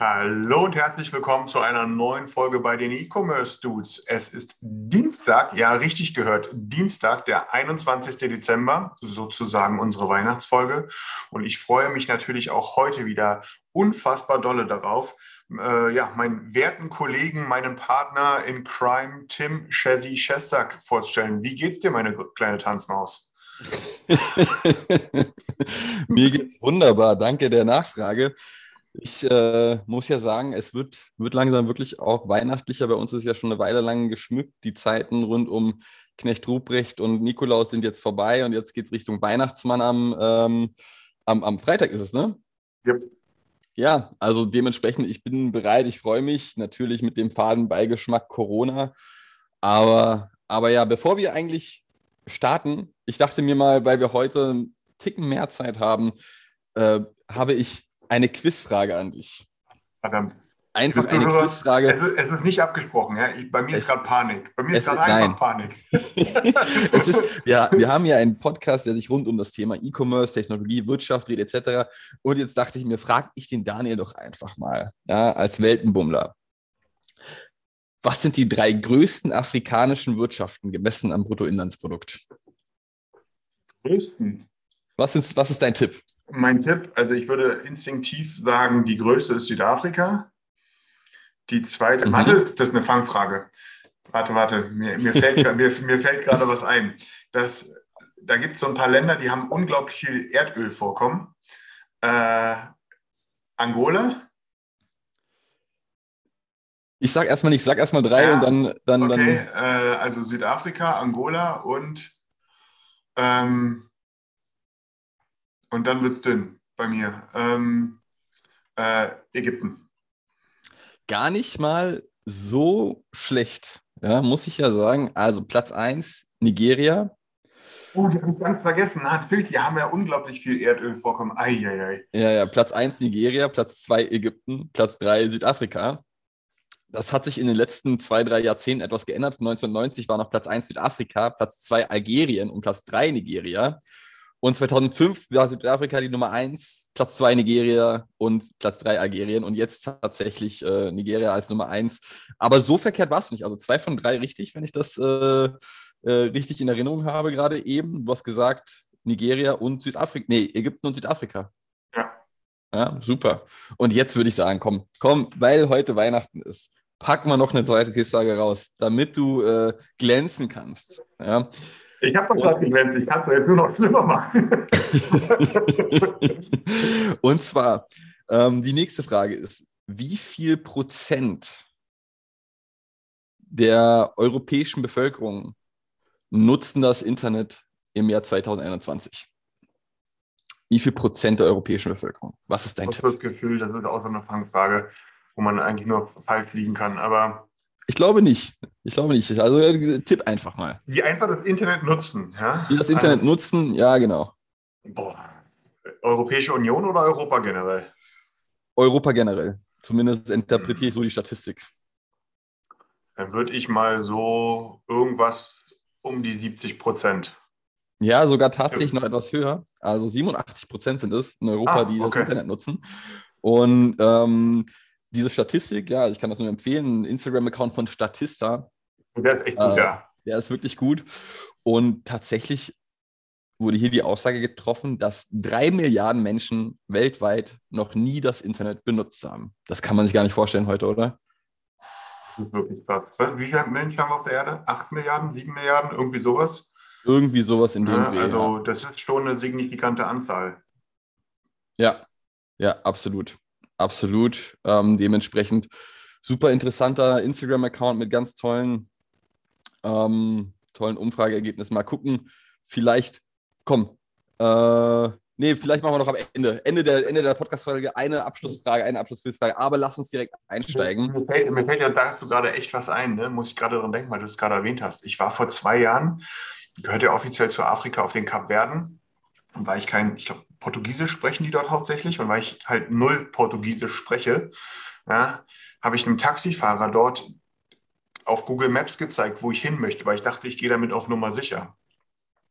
Hallo und herzlich willkommen zu einer neuen Folge bei den E-Commerce Dudes. Es ist Dienstag, ja richtig gehört, Dienstag, der 21. Dezember, sozusagen unsere Weihnachtsfolge. Und ich freue mich natürlich auch heute wieder unfassbar dolle darauf, äh, ja, meinen werten Kollegen, meinen Partner in Crime, Tim Chessy Shestak, vorzustellen. Wie geht's dir, meine kleine Tanzmaus? Mir geht's wunderbar. Danke der Nachfrage. Ich äh, muss ja sagen, es wird, wird langsam wirklich auch weihnachtlicher. Bei uns ist ja schon eine Weile lang geschmückt. Die Zeiten rund um Knecht Ruprecht und Nikolaus sind jetzt vorbei und jetzt geht es Richtung Weihnachtsmann am, ähm, am, am Freitag ist es, ne? Yep. Ja, also dementsprechend, ich bin bereit, ich freue mich natürlich mit dem faden Beigeschmack Corona. Aber, aber ja, bevor wir eigentlich starten, ich dachte mir mal, weil wir heute einen Ticken mehr Zeit haben, äh, habe ich eine Quizfrage an dich. Verdammt. Einfach eine Zuhörer, Quizfrage. Es ist, es ist nicht abgesprochen, ja. Ich, bei mir ist Es- gerade Panik. Bei mir ist gerade einfach. Panik. es ist, ja, wir haben ja einen Podcast, der sich rund um das Thema E-Commerce, Technologie, Wirtschaft dreht, etc. Und jetzt dachte ich mir, frage ich den Daniel doch einfach mal, ja, als Weltenbummler. Was sind die drei größten afrikanischen Wirtschaften gemessen am Bruttoinlandsprodukt? Größten. Was ist, was ist dein Tipp? Mein Tipp, also ich würde instinktiv sagen, die größte ist Südafrika. Die zweite, Mhm. warte, das ist eine Fangfrage. Warte, warte, mir, mir fällt, mir, mir fällt gerade was ein. Das, da gibt es so ein paar Länder, die haben unglaublich viel Erdölvorkommen. Äh, Angola? Ich sag erstmal nicht, ich sag erstmal drei Ja, und dann, dann, Okay, dann. äh, also Südafrika, Angola und, ähm, und dann wird es dünn bei mir. Ähm, äh, Ägypten. gar nicht mal so schlecht, ja, muss ich ja sagen. Also Platz 1, Nigeria. Oh, die habe ich ganz vergessen. Natürlich, die haben ja unglaublich viel Erdölvorkommen. Eieiei. Ja, ja, Platz 1 Nigeria, Platz 2 Ägypten, Platz 3 Südafrika. Das hat sich in den letzten zwei, drei Jahrzehnten etwas geändert. 1990 war noch Platz 1 Südafrika, Platz 2 Algerien und Platz 3 Nigeria. Und 2005 war Südafrika die Nummer 1, Platz 2 Nigeria und Platz 3 Algerien. Und jetzt tatsächlich äh, Nigeria als Nummer 1. Aber so verkehrt war es nicht. Also zwei von drei richtig, wenn ich das äh, äh, richtig in Erinnerung habe gerade eben. Du hast gesagt Nigeria und Südafrika. Nee, Ägypten und Südafrika. Ja. Ja, super. Und jetzt würde ich sagen, komm, komm, weil heute Weihnachten ist, packen wir noch eine zweite Quizfrage raus, damit du äh, glänzen kannst. Ja. Ich habe doch gerade geglänzt. Ich kann es jetzt nur noch schlimmer machen. Und zwar, ähm, die nächste Frage ist, wie viel Prozent der europäischen Bevölkerung nutzen das Internet im Jahr 2021? Wie viel Prozent der europäischen Bevölkerung? Was ist dein Ich habe Tipp? das Gefühl, das ist auch so eine Fangfrage, wo man eigentlich nur falsch liegen kann. Aber Ich glaube nicht. Ich glaube nicht. Also äh, tipp einfach mal. die einfach das Internet nutzen. Ja? Die das Internet nutzen, ja genau. Also, boah. Europäische Union oder Europa generell? Europa generell. Zumindest interpretiere ich so die Statistik. Dann würde ich mal so irgendwas um die 70 Prozent. Ja, sogar tatsächlich noch etwas höher. Also 87 Prozent sind es in Europa, Ah, die das okay. Internet nutzen. Und ähm, diese Statistik, ja, ich kann das nur empfehlen, ein Instagram-Account von Statista, Der ist echt gut, Äh, ja. der ist wirklich gut. Und tatsächlich wurde hier die Aussage getroffen, dass drei Milliarden Menschen weltweit noch nie das Internet benutzt haben. Das kann man sich gar nicht vorstellen heute, oder? Das ist wirklich krass. Wie viele Menschen haben wir auf der Erde? 8 Milliarden, 7 Milliarden, irgendwie sowas? Irgendwie sowas in dem Ja, Dreh. also das ist schon eine signifikante Anzahl. Ja, ja, absolut. Absolut. Ähm, dementsprechend super interessanter Instagram-Account mit ganz tollen, ähm, tollen Umfrageergebnissen. Mal gucken, vielleicht, komm, Äh, nee, vielleicht machen wir noch am Ende, Ende der, Ende der Podcast-Folge eine Abschlussfrage, eine Abschlussfrage, aber lass uns direkt einsteigen. Mir fällt, mir fällt ja dazu gerade echt was ein, ne? muss ich gerade daran denken, weil du es gerade erwähnt hast. Ich war vor zwei Jahren, gehört ja offiziell zu Afrika auf den Kapverden, und weil ich kein, ich glaube, Portugiesisch sprechen die dort hauptsächlich und weil ich halt null Portugiesisch spreche, ja, habe ich einem Taxifahrer dort auf Google Maps gezeigt, wo ich hin möchte, weil ich dachte, ich gehe damit auf Nummer sicher.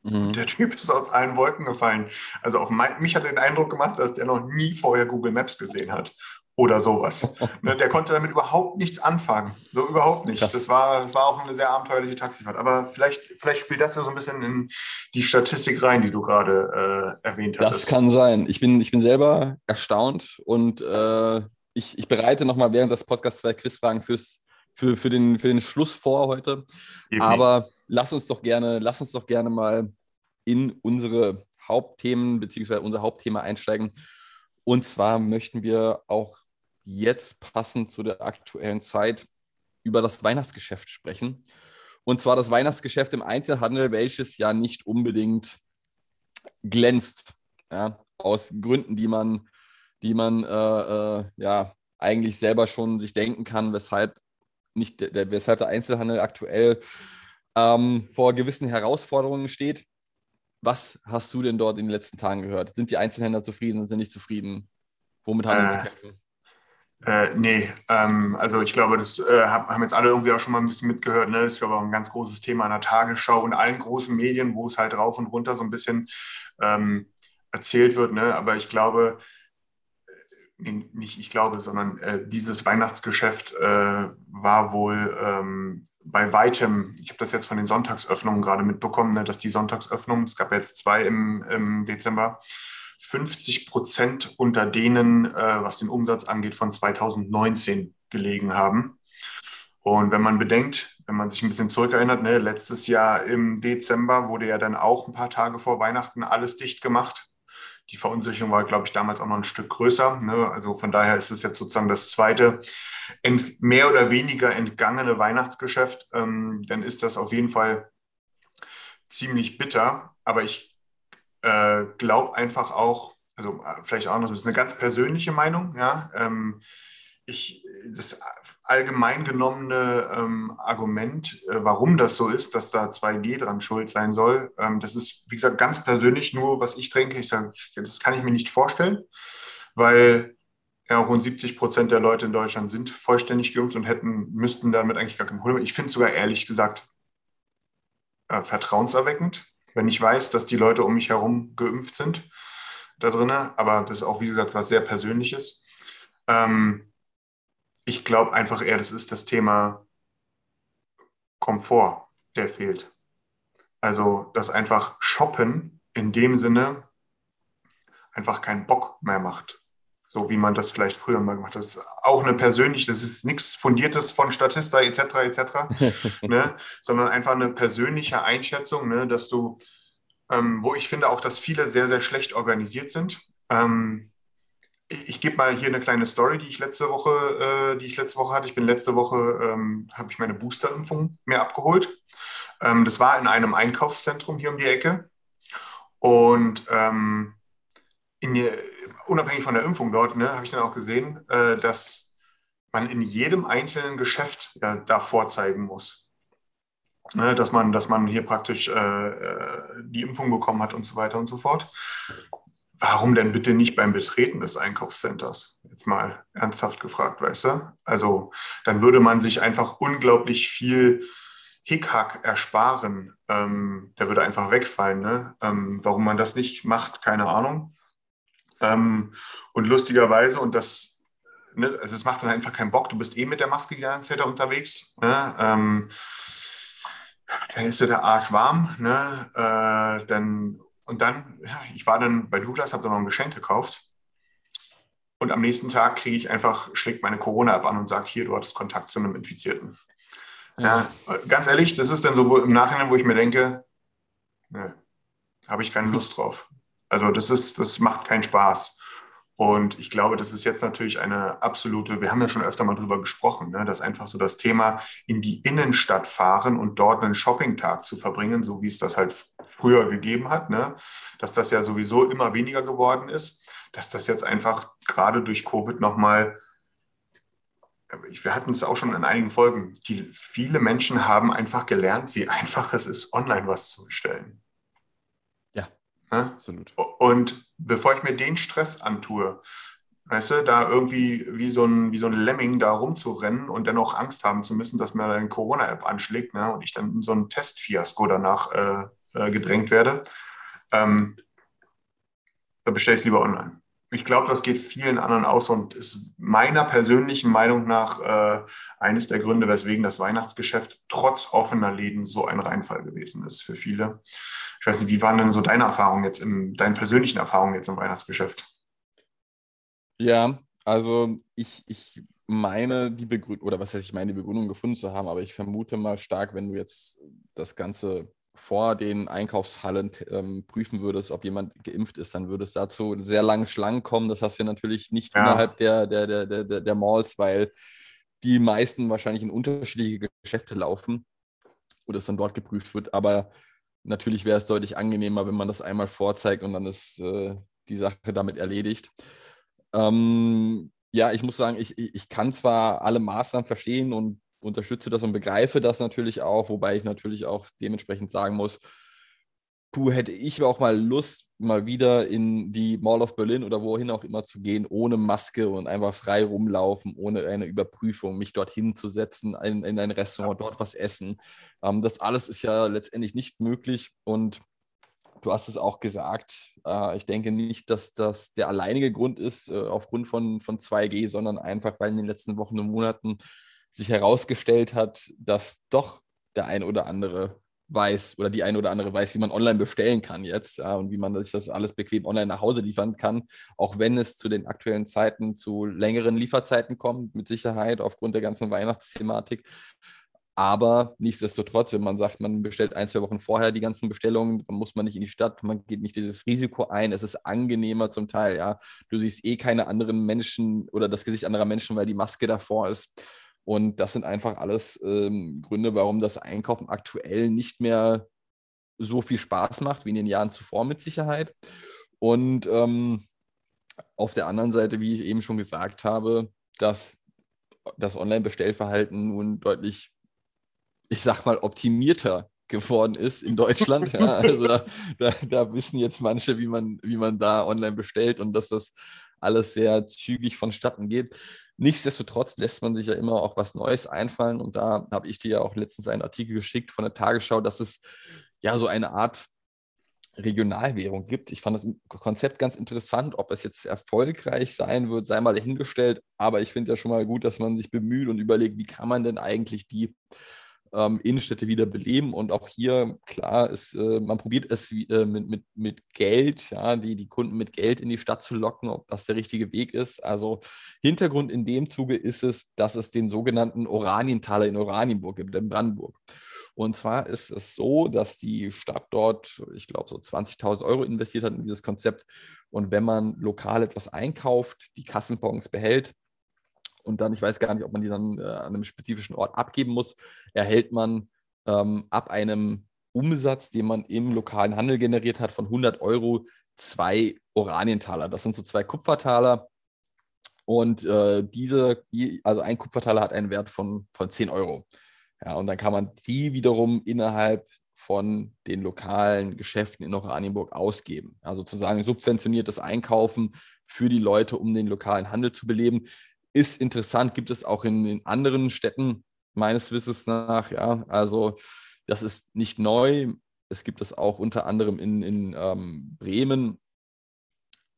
Mhm. Der Typ ist aus allen Wolken gefallen. Also auf mein, mich hat den Eindruck gemacht, dass der noch nie vorher Google Maps gesehen hat oder sowas. Ne, der konnte damit überhaupt nichts anfangen. So überhaupt nicht. Krass. Das war, das war auch eine sehr abenteuerliche Taxifahrt. Aber vielleicht, vielleicht spielt das ja so ein bisschen in die Statistik rein, die du gerade äh, erwähnt Das hattest. kann sein. Ich bin, ich bin selber erstaunt und äh, ich, ich bereite nochmal während des Podcasts zwei Quizfragen fürs, für, für, den, für den Schluss vor heute. Eben. Aber lass uns doch gerne, lass uns doch gerne mal in unsere Hauptthemen beziehungsweise unser Hauptthema einsteigen. Und zwar möchten wir auch jetzt passend zu der aktuellen Zeit über das Weihnachtsgeschäft sprechen. Und zwar das Weihnachtsgeschäft im Einzelhandel, welches ja nicht unbedingt glänzt. Ja, aus Gründen, die man, die man äh, äh, ja eigentlich selber schon sich denken kann, weshalb nicht der, weshalb der Einzelhandel aktuell ähm, vor gewissen Herausforderungen steht. Was hast du denn dort in den letzten Tagen gehört? Sind die Einzelhändler zufrieden, sind nicht zufrieden? Womit haben sie Äh, zu kämpfen? Äh, nee, ähm, also ich glaube, das äh, hab- haben jetzt alle irgendwie auch schon mal ein bisschen mitgehört. Ne? Das ist, ich, auch ein ganz großes Thema in der Tagesschau und allen großen Medien, wo es halt rauf und runter so ein bisschen ähm, erzählt wird. Ne? Aber ich glaube, äh, nicht ich glaube, sondern äh, dieses Weihnachtsgeschäft äh, war wohl ähm, bei weitem, ich habe das jetzt von den Sonntagsöffnungen gerade mitbekommen, ne, dass die Sonntagsöffnungen, es gab jetzt zwei im, im Dezember, 50 Prozent unter denen, äh, was den Umsatz angeht, von 2019 gelegen haben. Und wenn man bedenkt, wenn man sich ein bisschen zurückerinnert, ne, letztes Jahr im Dezember wurde ja dann auch ein paar Tage vor Weihnachten alles dicht gemacht. Die Verunsicherung war, glaube ich, damals auch noch ein Stück größer. Ne? Also von daher ist es jetzt sozusagen das zweite ent, mehr oder weniger entgangene Weihnachtsgeschäft. Ähm, dann ist das auf jeden Fall ziemlich bitter. Aber ich äh, glaube einfach auch, also äh, vielleicht auch noch, das ist eine ganz persönliche Meinung, ja. Ähm, ich, das allgemein genommene ähm, Argument, äh, warum das so ist, dass da 2G dran schuld sein soll, ähm, das ist, wie gesagt, ganz persönlich nur, was ich denke. Ich sage, das kann ich mir nicht vorstellen, weil ja, rund 70 Prozent der Leute in Deutschland sind vollständig geimpft und hätten, müssten damit eigentlich gar kein Problem. Ich finde es sogar ehrlich gesagt äh, vertrauenserweckend, wenn ich weiß, dass die Leute um mich herum geimpft sind da drin. Aber das ist auch, wie gesagt, was sehr Persönliches. Ähm, ich glaube einfach eher, das ist das Thema Komfort, der fehlt. Also, dass einfach Shoppen in dem Sinne einfach keinen Bock mehr macht. So wie man das vielleicht früher mal gemacht hat. Das ist auch eine persönliche, das ist nichts Fundiertes von Statista etc. etc., ne? sondern einfach eine persönliche Einschätzung, ne? dass du, ähm, wo ich finde auch, dass viele sehr, sehr schlecht organisiert sind. Ähm, ich, ich gebe mal hier eine kleine Story, die ich letzte Woche, äh, die ich letzte Woche hatte. Ich bin letzte Woche, ähm, habe ich meine Boosterimpfung mir abgeholt. Ähm, das war in einem Einkaufszentrum hier um die Ecke. Und ähm, in, unabhängig von der Impfung dort, ne, habe ich dann auch gesehen, äh, dass man in jedem einzelnen Geschäft ja, da vorzeigen muss. Ne, dass, man, dass man hier praktisch äh, äh, die Impfung bekommen hat und so weiter und so fort. Warum denn bitte nicht beim Betreten des Einkaufscenters? Jetzt mal ernsthaft gefragt, weißt du? Also dann würde man sich einfach unglaublich viel Hickhack ersparen. Ähm, der würde einfach wegfallen. Ne? Ähm, warum man das nicht macht, keine Ahnung. Ähm, und lustigerweise, und das, ne, also es macht dann einfach keinen Bock, du bist eh mit der Maske die ganze Zeit da unterwegs. Ne? Ähm, dann ist dir der Arsch warm. Ne? Äh, dann, und dann, ja, ich war dann bei Douglas, habe dann noch ein Geschenk gekauft. Und am nächsten Tag kriege ich einfach, schlägt meine Corona-App an und sagt, hier, du hattest Kontakt zu einem Infizierten. Ja. ja, ganz ehrlich, das ist dann so im Nachhinein, wo ich mir denke, ne, habe ich keine Lust drauf. Also das ist, das macht keinen Spaß. Und ich glaube, das ist jetzt natürlich eine absolute, wir haben ja schon öfter mal drüber gesprochen, ne, dass einfach so das Thema in die Innenstadt fahren und dort einen Shoppingtag zu verbringen, so wie es das halt früher gegeben hat, ne, dass das ja sowieso immer weniger geworden ist, dass das jetzt einfach gerade durch Covid nochmal, wir hatten es auch schon in einigen Folgen, die, viele Menschen haben einfach gelernt, wie einfach es ist, online was zu bestellen. Ne? Absolut. Und bevor ich mir den Stress antue, weißt du, da irgendwie wie so ein, wie so ein Lemming da rumzurennen und dann auch Angst haben zu müssen, dass mir eine Corona-App anschlägt ne, und ich dann in so ein Testfiasko danach äh, äh, gedrängt werde, ähm, da bestelle ich es lieber online. Ich glaube, das geht vielen anderen aus und ist meiner persönlichen Meinung nach äh, eines der Gründe, weswegen das Weihnachtsgeschäft trotz offener Läden so ein Reinfall gewesen ist für viele. Ich weiß nicht, wie waren denn so deine Erfahrungen jetzt, im, deine persönlichen Erfahrungen jetzt im Weihnachtsgeschäft? Ja, also ich, ich meine die Begründung, oder was heißt ich meine die Begründung gefunden zu haben, aber ich vermute mal stark, wenn du jetzt das Ganze vor den Einkaufshallen ähm, prüfen würdest, ob jemand geimpft ist, dann würde es dazu sehr lange Schlangen kommen. Das hast du natürlich nicht ja. innerhalb der, der, der, der, der Malls, weil die meisten wahrscheinlich in unterschiedliche Geschäfte laufen und es dann dort geprüft wird. Aber Natürlich wäre es deutlich angenehmer, wenn man das einmal vorzeigt und dann ist äh, die Sache damit erledigt. Ähm, ja, ich muss sagen, ich, ich kann zwar alle Maßnahmen verstehen und unterstütze das und begreife das natürlich auch, wobei ich natürlich auch dementsprechend sagen muss, puh, hätte ich auch mal Lust, mal wieder in die Mall of Berlin oder wohin auch immer zu gehen, ohne Maske und einfach frei rumlaufen, ohne eine Überprüfung, mich dorthin zu setzen, in, in ein Restaurant, dort was essen. Ähm, das alles ist ja letztendlich nicht möglich und du hast es auch gesagt. Äh, ich denke nicht, dass das der alleinige Grund ist, äh, aufgrund von, von 2G, sondern einfach, weil in den letzten Wochen und Monaten sich herausgestellt hat, dass doch der ein oder andere weiß oder die eine oder andere weiß, wie man online bestellen kann jetzt ja, und wie man sich das alles bequem online nach Hause liefern kann, auch wenn es zu den aktuellen Zeiten zu längeren Lieferzeiten kommt, mit Sicherheit aufgrund der ganzen Weihnachtsthematik. Aber nichtsdestotrotz, wenn man sagt, man bestellt ein, zwei Wochen vorher die ganzen Bestellungen, dann muss man nicht in die Stadt, man geht nicht dieses Risiko ein. Es ist angenehmer zum Teil, ja. Du siehst eh keine anderen Menschen oder das Gesicht anderer Menschen, weil die Maske davor ist. Und das sind einfach alles ähm, Gründe, warum das Einkaufen aktuell nicht mehr so viel Spaß macht wie in den Jahren zuvor mit Sicherheit. Und ähm, auf der anderen Seite, wie ich eben schon gesagt habe, dass das Online-Bestellverhalten nun deutlich, ich sag mal, optimierter geworden ist in Deutschland. ja, also da, da, wissen jetzt manche, wie man, wie man da online bestellt und dass das alles sehr zügig vonstatten geht. Nichtsdestotrotz lässt man sich ja immer auch was Neues einfallen. Und da habe ich dir ja auch letztens einen Artikel geschickt von der Tagesschau, dass es ja so eine Art Regionalwährung gibt. Ich fand das Konzept ganz interessant. Ob es jetzt erfolgreich sein wird, sei mal dahingestellt. Aber ich finde ja schon mal gut, dass man sich bemüht und überlegt, wie kann man denn eigentlich die ähm, Innenstädte wieder beleben. Und auch hier, klar, ist, äh, man probiert es äh, mit, mit, mit Geld, ja, die, die Kunden mit Geld in die Stadt zu locken, ob das der richtige Weg ist. Also Hintergrund in dem Zuge ist es, dass es den sogenannten Oranientaler in Oranienburg gibt, in Brandenburg. Und zwar ist es so, dass die Stadt dort, ich glaube, so 20.000 Euro investiert hat in dieses Konzept. Und wenn man lokal etwas einkauft, die Kassenbons behält, und dann, ich weiß gar nicht, ob man die dann äh, an einem spezifischen Ort abgeben muss, erhält man ähm, ab einem Umsatz, den man im lokalen Handel generiert hat, von 100 Euro zwei Oranientaler. Das sind so zwei Kupfertaler. Und äh, diese, also ein Kupfertaler hat einen Wert von, von 10 Euro. Ja, und dann kann man die wiederum innerhalb von den lokalen Geschäften in Oranienburg ausgeben. Also sozusagen subventioniertes Einkaufen für die Leute, um den lokalen Handel zu beleben ist interessant, gibt es auch in, in anderen Städten meines Wissens nach. Ja, also das ist nicht neu. Es gibt es auch unter anderem in, in ähm, Bremen,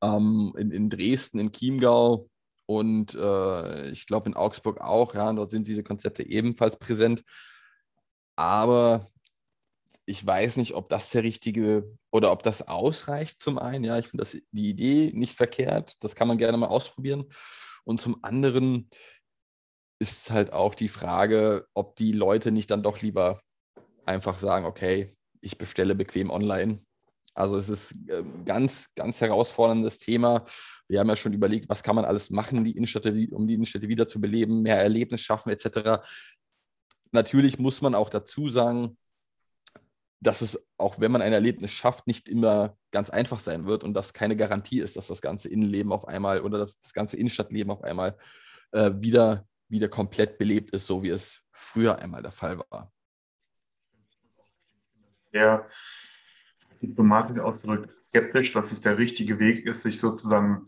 ähm, in, in Dresden, in Chiemgau und äh, ich glaube in Augsburg auch. Ja, dort sind diese Konzepte ebenfalls präsent. Aber ich weiß nicht, ob das der richtige oder ob das ausreicht zum einen. Ja, ich finde die Idee nicht verkehrt. Das kann man gerne mal ausprobieren. Und zum anderen ist halt auch die Frage, ob die Leute nicht dann doch lieber einfach sagen, okay, ich bestelle bequem online Also es ist ein ähm, ganz, ganz herausforderndes Thema. Wir haben ja schon überlegt, was kann man alles machen, die Innenstädte, um die Innenstädte wieder zu beleben, mehr Erlebnis schaffen etc. Natürlich muss man auch dazu sagen, dass es, auch wenn man ein Erlebnis schafft, nicht immer ganz einfach sein wird und dass keine Garantie ist, dass das ganze Innenleben auf einmal oder dass das ganze Innenstadtleben auf einmal äh, wieder, wieder komplett belebt ist, so wie es früher einmal der Fall war. Sehr diplomatisch ausgedrückt skeptisch, dass es der richtige Weg ist, sich sozusagen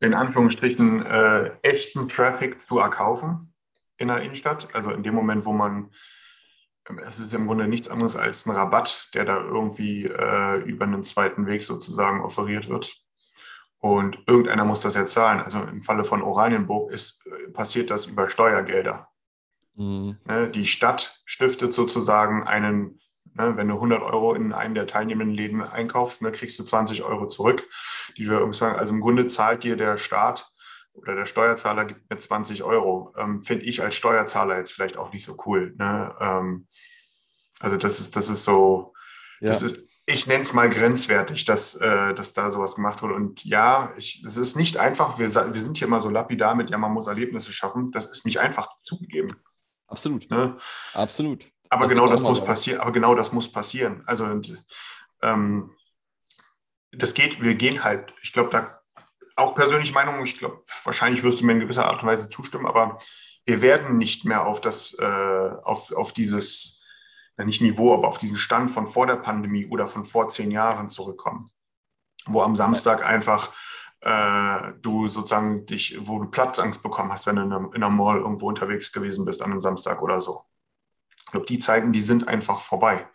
in Anführungsstrichen äh, echten Traffic zu erkaufen in der Innenstadt. Also in dem Moment, wo man es ist im Grunde nichts anderes als ein Rabatt, der da irgendwie äh, über einen zweiten Weg sozusagen offeriert wird. Und irgendeiner muss das jetzt zahlen. Also im Falle von Oranienburg ist, äh, passiert das über Steuergelder. Mhm. Ne, die Stadt stiftet sozusagen einen, ne, wenn du 100 Euro in einem der teilnehmenden Läden einkaufst, ne, kriegst du 20 Euro zurück. Die du also im Grunde zahlt dir der Staat oder der Steuerzahler gibt mir 20 Euro. Ähm, Finde ich als Steuerzahler jetzt vielleicht auch nicht so cool. Ne? Ähm, also das ist, das ist so, ja. das ist, ich nenne es mal grenzwertig, dass, äh, dass da sowas gemacht wurde. Und ja, es ist nicht einfach, wir, wir sind hier mal so lapidar mit, ja, man muss Erlebnisse schaffen. Das ist nicht einfach zugegeben. Absolut. Ne? Absolut. Aber das genau das muss passieren. Aber genau das muss passieren. Also und, ähm, das geht, wir gehen halt, ich glaube, da auch persönliche Meinung, ich glaube, wahrscheinlich wirst du mir in gewisser Art und Weise zustimmen, aber wir werden nicht mehr auf das, äh, auf, auf dieses nicht Niveau, aber auf diesen Stand von vor der Pandemie oder von vor zehn Jahren zurückkommen, wo am Samstag einfach äh, du sozusagen dich, wo du Platzangst bekommen hast, wenn du in einer, in einer Mall irgendwo unterwegs gewesen bist an einem Samstag oder so. Ich glaube, die Zeiten, die sind einfach vorbei,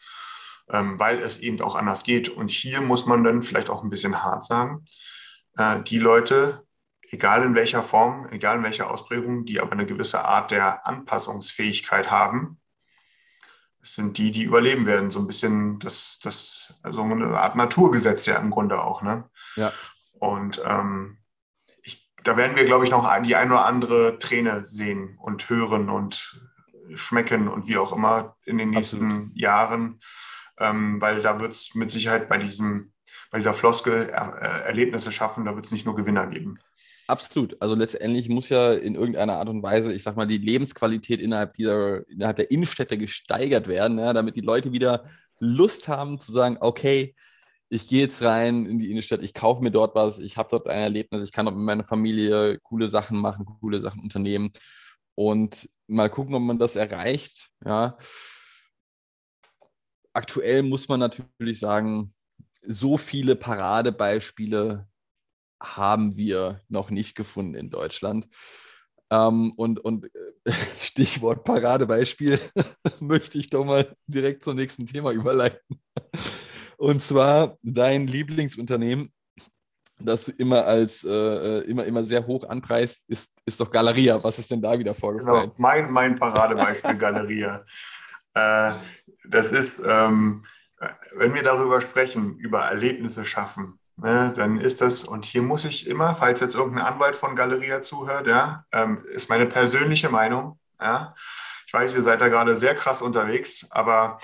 ähm, weil es eben auch anders geht. Und hier muss man dann vielleicht auch ein bisschen hart sagen, äh, die Leute, egal in welcher Form, egal in welcher Ausprägung, die aber eine gewisse Art der Anpassungsfähigkeit haben, es sind die, die überleben werden. So ein bisschen das, das, also eine Art Naturgesetz ja im Grunde auch. Ne? Ja. Und ähm, ich, da werden wir, glaube ich, noch die ein oder andere Träne sehen und hören und schmecken und wie auch immer in den nächsten Absolut. Jahren. Ähm, weil da wird es mit Sicherheit bei diesem, bei dieser Floskel er, äh, Erlebnisse schaffen, da wird es nicht nur Gewinner geben. Absolut. Also letztendlich muss ja in irgendeiner Art und Weise, ich sag mal, die Lebensqualität innerhalb dieser, innerhalb der Innenstädte gesteigert werden, ja, damit die Leute wieder Lust haben zu sagen, okay, ich gehe jetzt rein in die Innenstadt, ich kaufe mir dort was, ich habe dort ein Erlebnis, ich kann dort mit meiner Familie coole Sachen machen, coole Sachen unternehmen und mal gucken, ob man das erreicht. Ja. Aktuell muss man natürlich sagen, so viele Paradebeispiele haben wir noch nicht gefunden in Deutschland. Ähm, und, und äh, Stichwort Paradebeispiel möchte ich doch mal direkt zum nächsten Thema überleiten. Und zwar dein Lieblingsunternehmen, das du immer als äh, äh, immer, immer sehr hoch anpreist, ist, ist doch Galeria. Was ist denn da wieder vorgefallen? Genau, mein, mein Paradebeispiel Galeria. Äh, das ist, ähm, wenn wir darüber sprechen, über Erlebnisse schaffen, Ne, dann ist das, und hier muss ich immer, falls jetzt irgendein Anwalt von Galeria zuhört, ja, ähm, ist meine persönliche Meinung. Ja. Ich weiß, ihr seid da gerade sehr krass unterwegs, aber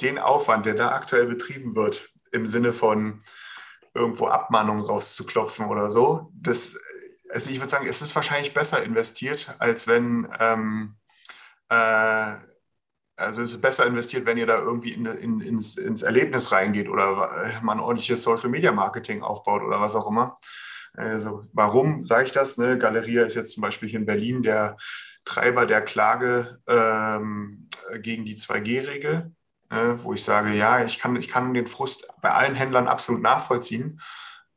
den Aufwand, der da aktuell betrieben wird, im Sinne von irgendwo Abmahnungen rauszuklopfen oder so, das, also ich würde sagen, es ist wahrscheinlich besser investiert, als wenn ähm, äh, also es ist besser investiert, wenn ihr da irgendwie in, in, ins, ins, Erlebnis reingeht oder mal ein ordentliches Social Media Marketing aufbaut oder was auch immer. Also warum sage ich das? Ne? Galeria ist jetzt zum Beispiel hier in Berlin der Treiber der Klage ähm, gegen die 2G-Regel, äh, wo ich sage, ja, ich kann, ich kann den Frust bei allen Händlern absolut nachvollziehen.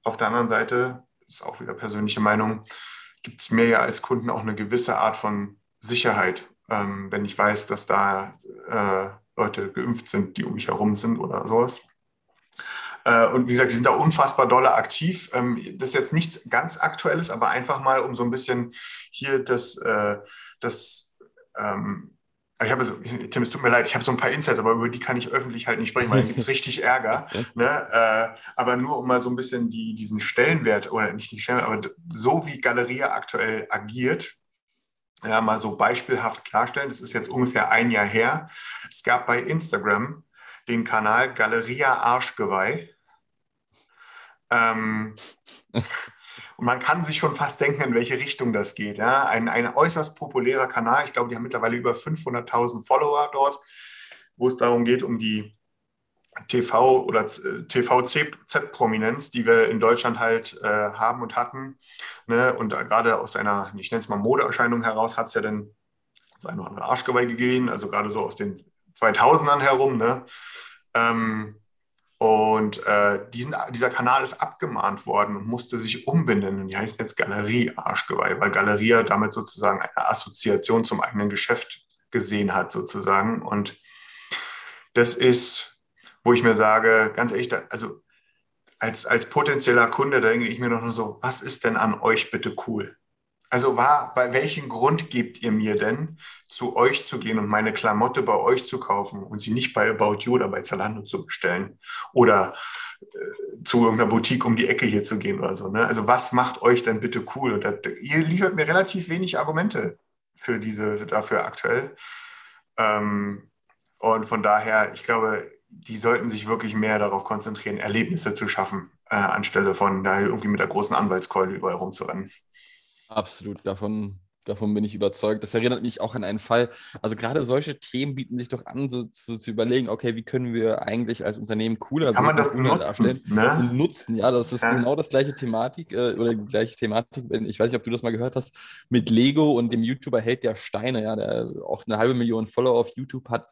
Auf der anderen Seite, ist auch wieder persönliche Meinung, gibt es mir ja als Kunden auch eine gewisse Art von Sicherheit ähm, wenn ich weiß, dass da äh, Leute geimpft sind, die um mich herum sind oder sowas. Äh, und wie gesagt, die sind da unfassbar dolle aktiv. Ähm, das ist jetzt nichts ganz Aktuelles, aber einfach mal, um so ein bisschen hier das, äh, das ähm, ich habe so, Tim, es tut mir leid, ich habe so ein paar Insights, aber über die kann ich öffentlich halt nicht sprechen, weil dann gibt es richtig Ärger. Ne? Äh, aber nur um mal so ein bisschen die, diesen Stellenwert, oder nicht den Stellenwert, aber so wie Galeria aktuell agiert, ja, mal so beispielhaft klarstellen. Das ist jetzt ungefähr ein Jahr her. Es gab bei Instagram den Kanal Galeria Arschgeweih. Ähm, und man kann sich schon fast denken, in welche Richtung das geht. Ja? Ein, ein äußerst populärer Kanal. Ich glaube, die haben mittlerweile über 500.000 Follower dort, wo es darum geht, um die TV- oder TVZ-Prominenz, die wir in Deutschland halt äh, haben und hatten. Ne? Und gerade aus einer, ich nenne es mal Modeerscheinung heraus, hat es ja dann das eine oder andere Arschgeweih gegeben, also gerade so aus den 2000ern herum. Ne? Ähm, und äh, diesen, dieser Kanal ist abgemahnt worden und musste sich umbenennen. Die heißt jetzt Galerie Arschgeweih, weil Galeria damit sozusagen eine Assoziation zum eigenen Geschäft gesehen hat, sozusagen. Und das ist, wo ich mir sage, ganz ehrlich, also als, als potenzieller Kunde, da denke ich mir doch nur so, was ist denn an euch bitte cool? Also war, bei welchem Grund gebt ihr mir denn, zu euch zu gehen und meine Klamotte bei euch zu kaufen und sie nicht bei About You oder bei Zalando zu bestellen oder äh, zu irgendeiner Boutique um die Ecke hier zu gehen oder so. Ne? Also was macht euch denn bitte cool? Und das, ihr liefert mir relativ wenig Argumente für diese, dafür aktuell. Ähm, und von daher, ich glaube, die sollten sich wirklich mehr darauf konzentrieren, Erlebnisse zu schaffen, äh, anstelle von da irgendwie mit der großen Anwaltskeule überall rumzurennen. Absolut, davon, davon bin ich überzeugt. Das erinnert mich auch an einen Fall. Also gerade solche Themen bieten sich doch an, so zu, zu überlegen, okay, wie können wir eigentlich als Unternehmen cooler Kann man das nutzen, darstellen ne? und nutzen. Ja, das ist Ja. genau das gleiche Thematik äh, oder die gleiche Thematik. wenn- Ich weiß nicht, ob du das mal gehört hast, mit Lego und dem YouTuber Held der Steine, ja, der auch eine halbe Million Follower auf YouTube hat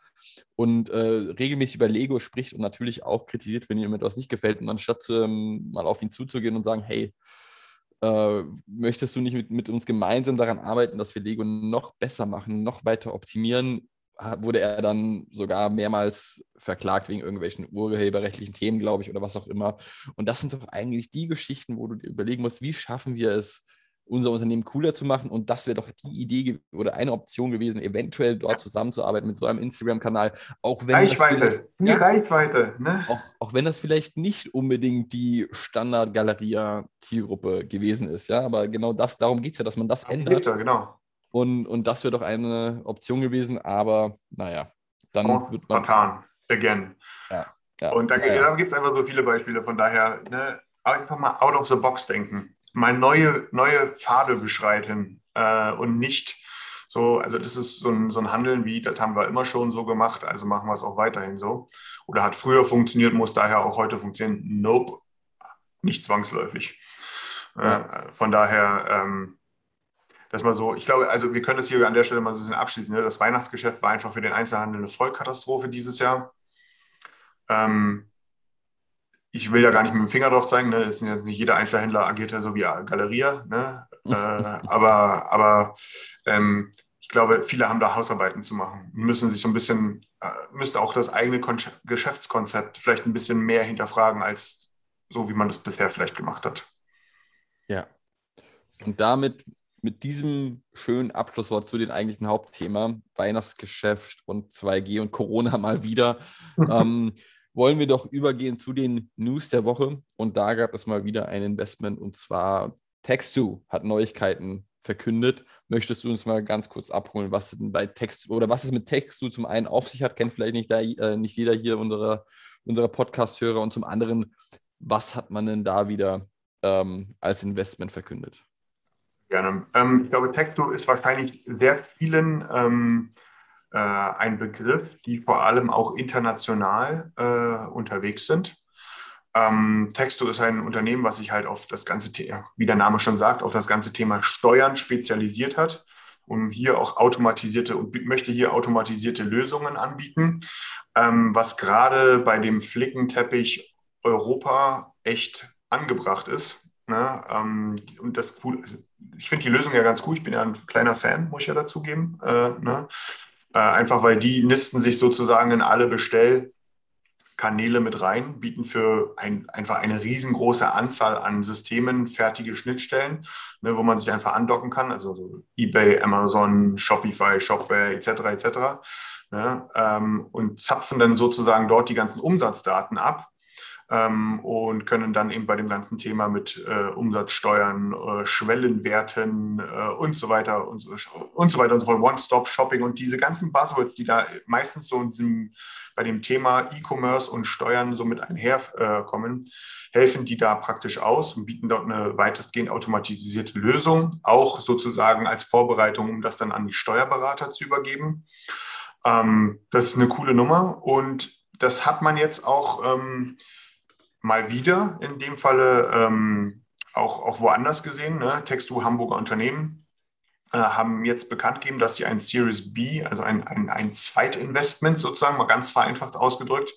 und äh, regelmäßig über Lego spricht und natürlich auch kritisiert, wenn ihm etwas nicht gefällt. Und anstatt ähm, mal auf ihn zuzugehen und sagen, hey, äh, möchtest du nicht mit, mit uns gemeinsam daran arbeiten, dass wir Lego noch besser machen, noch weiter optimieren, wurde er dann sogar mehrmals verklagt wegen irgendwelchen urheberrechtlichen Themen, glaube ich, oder was auch immer. Und das sind doch eigentlich die Geschichten, wo du dir überlegen musst, wie schaffen wir es, unser Unternehmen cooler zu machen. Und das wäre doch die Idee oder eine Option gewesen, eventuell dort zusammenzuarbeiten mit so einem Instagram-Kanal, auch wenn Reichweite, die Ja. Reichweite. Ne? auch, auch wenn das vielleicht nicht unbedingt die Standard-Galeria-Zielgruppe gewesen ist, ja, aber genau das, darum geht es ja, dass man das ändert Ja, genau. und, und das wäre doch eine Option gewesen, aber naja, dann Oh, wird man. vertan. Again. Ja, Und da, da gibt es einfach so viele Beispiele. Von daher ne, einfach mal out of the box denken. Mal neue, neue Pfade beschreiten äh, und nicht so, also das ist so ein, so ein Handeln wie, das haben wir immer schon so gemacht, also machen wir es auch weiterhin so. Oder hat früher funktioniert, muss daher auch heute funktionieren. Nope, nicht zwangsläufig. Äh, von daher, ähm, dass man so, ich glaube, also wir können das hier an der Stelle mal so ein bisschen abschließen. Ne? Das Weihnachtsgeschäft war einfach für den Einzelhandel eine Vollkatastrophe dieses Jahr. Ähm, ich will ja gar nicht mit dem Finger drauf zeigen, ne? ist nicht jeder Einzelhändler agiert ja so wie Galeria, ne? äh, aber, aber ähm, ich glaube, viele haben da Hausarbeiten zu machen, müssen sich so ein bisschen, äh, müssen auch das eigene Kon Geschäftskonzept vielleicht ein bisschen mehr hinterfragen, als so wie man das bisher vielleicht gemacht hat. Ja. Und damit, mit diesem schönen Abschlusswort zu den eigentlichen Hauptthema, Weihnachtsgeschäft und 2G und Corona mal wieder, ähm, wollen wir doch übergehen zu den News der Woche. Und da gab es mal wieder ein Investment und zwar Textu hat Neuigkeiten verkündet. Möchtest du uns mal ganz kurz abholen, was denn bei Text oder was es mit Textu zum einen auf sich hat, kennt vielleicht nicht, da, äh, nicht jeder hier unserer, unserer Podcast-Hörer und zum anderen, was hat man denn da wieder ähm, als Investment verkündet? Gerne. Ähm, ich glaube, Texto ist wahrscheinlich sehr vielen ähm, äh, ein Begriff, die vor allem auch international äh, unterwegs sind. Ähm, Texto ist ein Unternehmen, was sich halt auf das ganze Thema, wie der Name schon sagt, auf das ganze Thema Steuern spezialisiert hat, um hier auch automatisierte und möchte hier automatisierte Lösungen anbieten, ähm, was gerade bei dem Flickenteppich Europa echt angebracht ist. Ne? Ähm, und das cool, ich finde die Lösung ja ganz cool. Ich bin ja ein kleiner Fan, muss ich ja dazugeben. Äh, ne? Äh, einfach weil die nisten sich sozusagen in alle Bestellkanäle mit rein, bieten für ein, einfach eine riesengroße Anzahl an Systemen fertige Schnittstellen, ne, wo man sich einfach andocken kann. Also so eBay, Amazon, Shopify, Shopware etc. etc. Ne? Ähm, und zapfen dann sozusagen dort die ganzen Umsatzdaten ab ähm, und können dann eben bei dem ganzen Thema mit äh, Umsatzsteuern, äh, Schwellenwerten äh, und so weiter und so, und so weiter und so fort, One-Stop-Shopping und diese ganzen Buzzwords, die da meistens so in diesem, bei dem Thema E-Commerce und Steuern so mit einherkommen, äh, helfen die da praktisch aus und bieten dort eine weitestgehend automatisierte Lösung, auch sozusagen als Vorbereitung, um das dann an die Steuerberater zu übergeben. Ähm, das ist eine coole Nummer und das hat man jetzt auch ähm, mal wieder in dem Falle ähm, auch, auch woanders gesehen. Ne? Textu Hamburger Unternehmen äh, haben jetzt bekannt gegeben, dass sie ein Series B, also ein, ein, ein Zweitinvestment sozusagen, mal ganz vereinfacht ausgedrückt,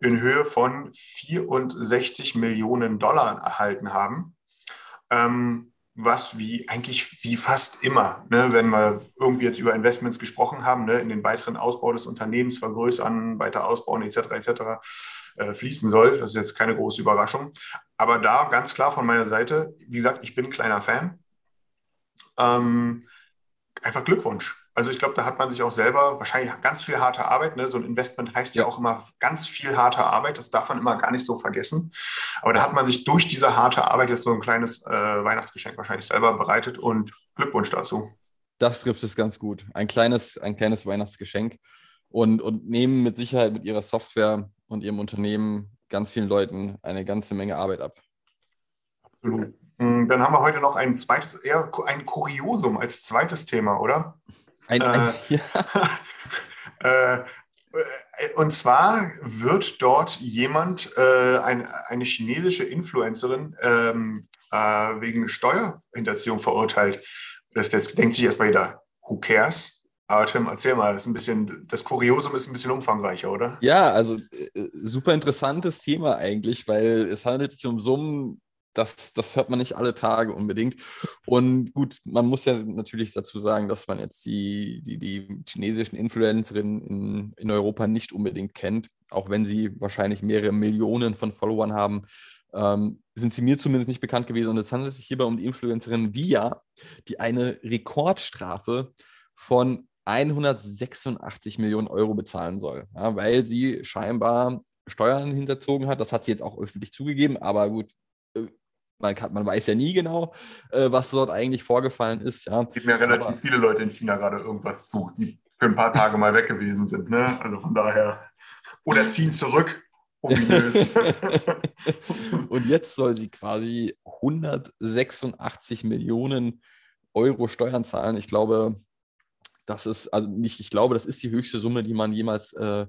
in Höhe von 64 Millionen Dollar erhalten haben. Ähm, was wie eigentlich wie fast immer, ne, wenn wir irgendwie jetzt über Investments gesprochen haben, ne, in den weiteren Ausbau des Unternehmens vergrößern, weiter ausbauen etc. etc. Äh, fließen soll. Das ist jetzt keine große Überraschung. Aber da ganz klar von meiner Seite, wie gesagt, ich bin ein kleiner Fan. Ähm, einfach Glückwunsch. Also ich glaube, da hat man sich auch selber wahrscheinlich ganz viel harte Arbeit. Ne? So ein Investment heißt ja. ja. auch immer ganz viel harte Arbeit. Das darf man immer gar nicht so vergessen. Aber da hat man sich durch diese harte Arbeit jetzt so ein kleines äh, Weihnachtsgeschenk wahrscheinlich selber bereitet und Glückwunsch dazu. Das trifft es ganz gut. Ein kleines, ein kleines Weihnachtsgeschenk und, und nehmen mit Sicherheit mit ihrer Software und ihrem Unternehmen ganz vielen Leuten eine ganze Menge Arbeit ab. Absolut. Hm, dann haben wir heute noch ein zweites, eher ein Kuriosum als zweites Thema, oder? Ein, äh, ein ja. äh, und zwar wird dort jemand, äh, ein, eine chinesische Influencerin, ähm, äh, wegen Steuerhinterziehung verurteilt. Das, das denkt sich erstmal jeder, who cares? Aber Tim, erzähl mal, das, ist ein bisschen, das Kuriosum ist ein bisschen umfangreicher, oder? Ja, also äh, super interessantes Thema eigentlich, weil es handelt sich um Summen, das, das hört man nicht alle Tage unbedingt. Und gut, man muss ja natürlich dazu sagen, dass man jetzt die, die, die chinesischen Influencerinnen in, in Europa nicht unbedingt kennt, auch wenn sie wahrscheinlich mehrere Millionen von Followern haben. Ähm, sind sie mir zumindest nicht bekannt gewesen. Und es handelt sich hierbei um die Influencerin Via, die eine Rekordstrafe von 186 Millionen Euro bezahlen soll, ja, weil sie scheinbar Steuern hinterzogen hat. Das hat sie jetzt auch öffentlich zugegeben, aber gut, äh, man, kann, man weiß ja nie genau, äh, was dort eigentlich vorgefallen ist. Ja. Es gibt mir relativ aber, viele Leute in China gerade irgendwas zu, die für ein paar Tage mal weg gewesen sind. Ne? Also von daher. Oder ziehen zurück. Und jetzt soll sie quasi 186 Millionen Euro Steuern zahlen. Ich glaube, das ist, also nicht, ich glaube, das ist die höchste Summe, die man jemals äh,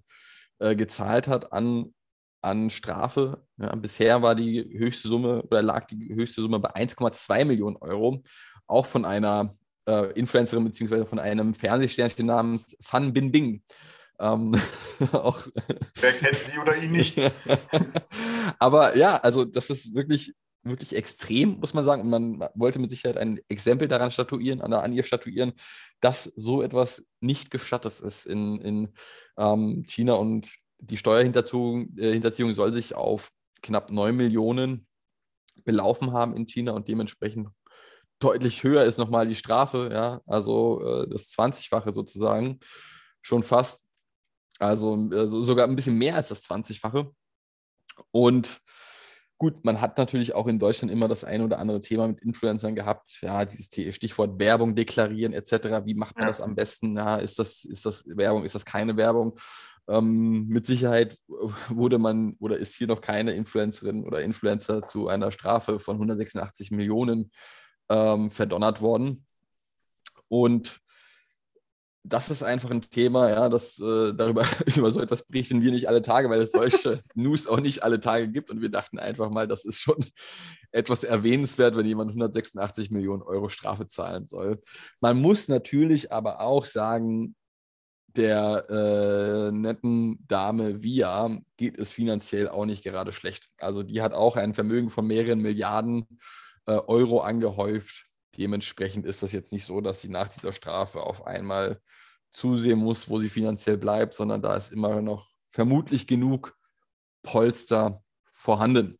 äh, gezahlt hat an, an Strafe. Ja, bisher war die höchste Summe oder lag die höchste Summe bei 1,2 Millionen Euro, auch von einer äh, Influencerin beziehungsweise von einem Fernsehsternchen namens Fan Bin Bing. Ähm, auch, Wer kennt sie oder ihn nicht? Aber ja, also das ist wirklich wirklich extrem, muss man sagen. Und man wollte mit Sicherheit ein Exempel daran statuieren, an, an ihr statuieren, dass so etwas nicht gestattet ist in, in ähm, China. Und die Steuerhinterziehung äh, soll sich auf knapp 9 Millionen belaufen haben in China und dementsprechend deutlich höher ist nochmal die Strafe, ja, also äh, das 20-fache sozusagen, schon fast, also, also sogar ein bisschen mehr als das 20-fache. Und Gut, man hat natürlich auch in Deutschland immer das ein oder andere Thema mit Influencern gehabt. Ja, dieses Stichwort Werbung deklarieren etc. Wie macht man ja. das am besten? Ja, ist das, ist das Werbung, ist das keine Werbung? Ähm, mit Sicherheit wurde man oder ist hier noch keine Influencerin oder Influencer zu einer Strafe von 186 Millionen ähm, verdonnert worden. Und das ist einfach ein Thema, ja, das äh, darüber über so etwas berichten wir nicht alle Tage, weil es solche News auch nicht alle Tage gibt. Und wir dachten einfach mal, das ist schon etwas erwähnenswert, wenn jemand 186 Millionen Euro Strafe zahlen soll. Man muss natürlich aber auch sagen, der äh, netten Dame Via geht es finanziell auch nicht gerade schlecht. Also die hat auch ein Vermögen von mehreren Milliarden äh, Euro angehäuft Dementsprechend ist das jetzt nicht so, dass sie nach dieser Strafe auf einmal zusehen muss, wo sie finanziell bleibt, sondern da ist immer noch vermutlich genug Polster vorhanden.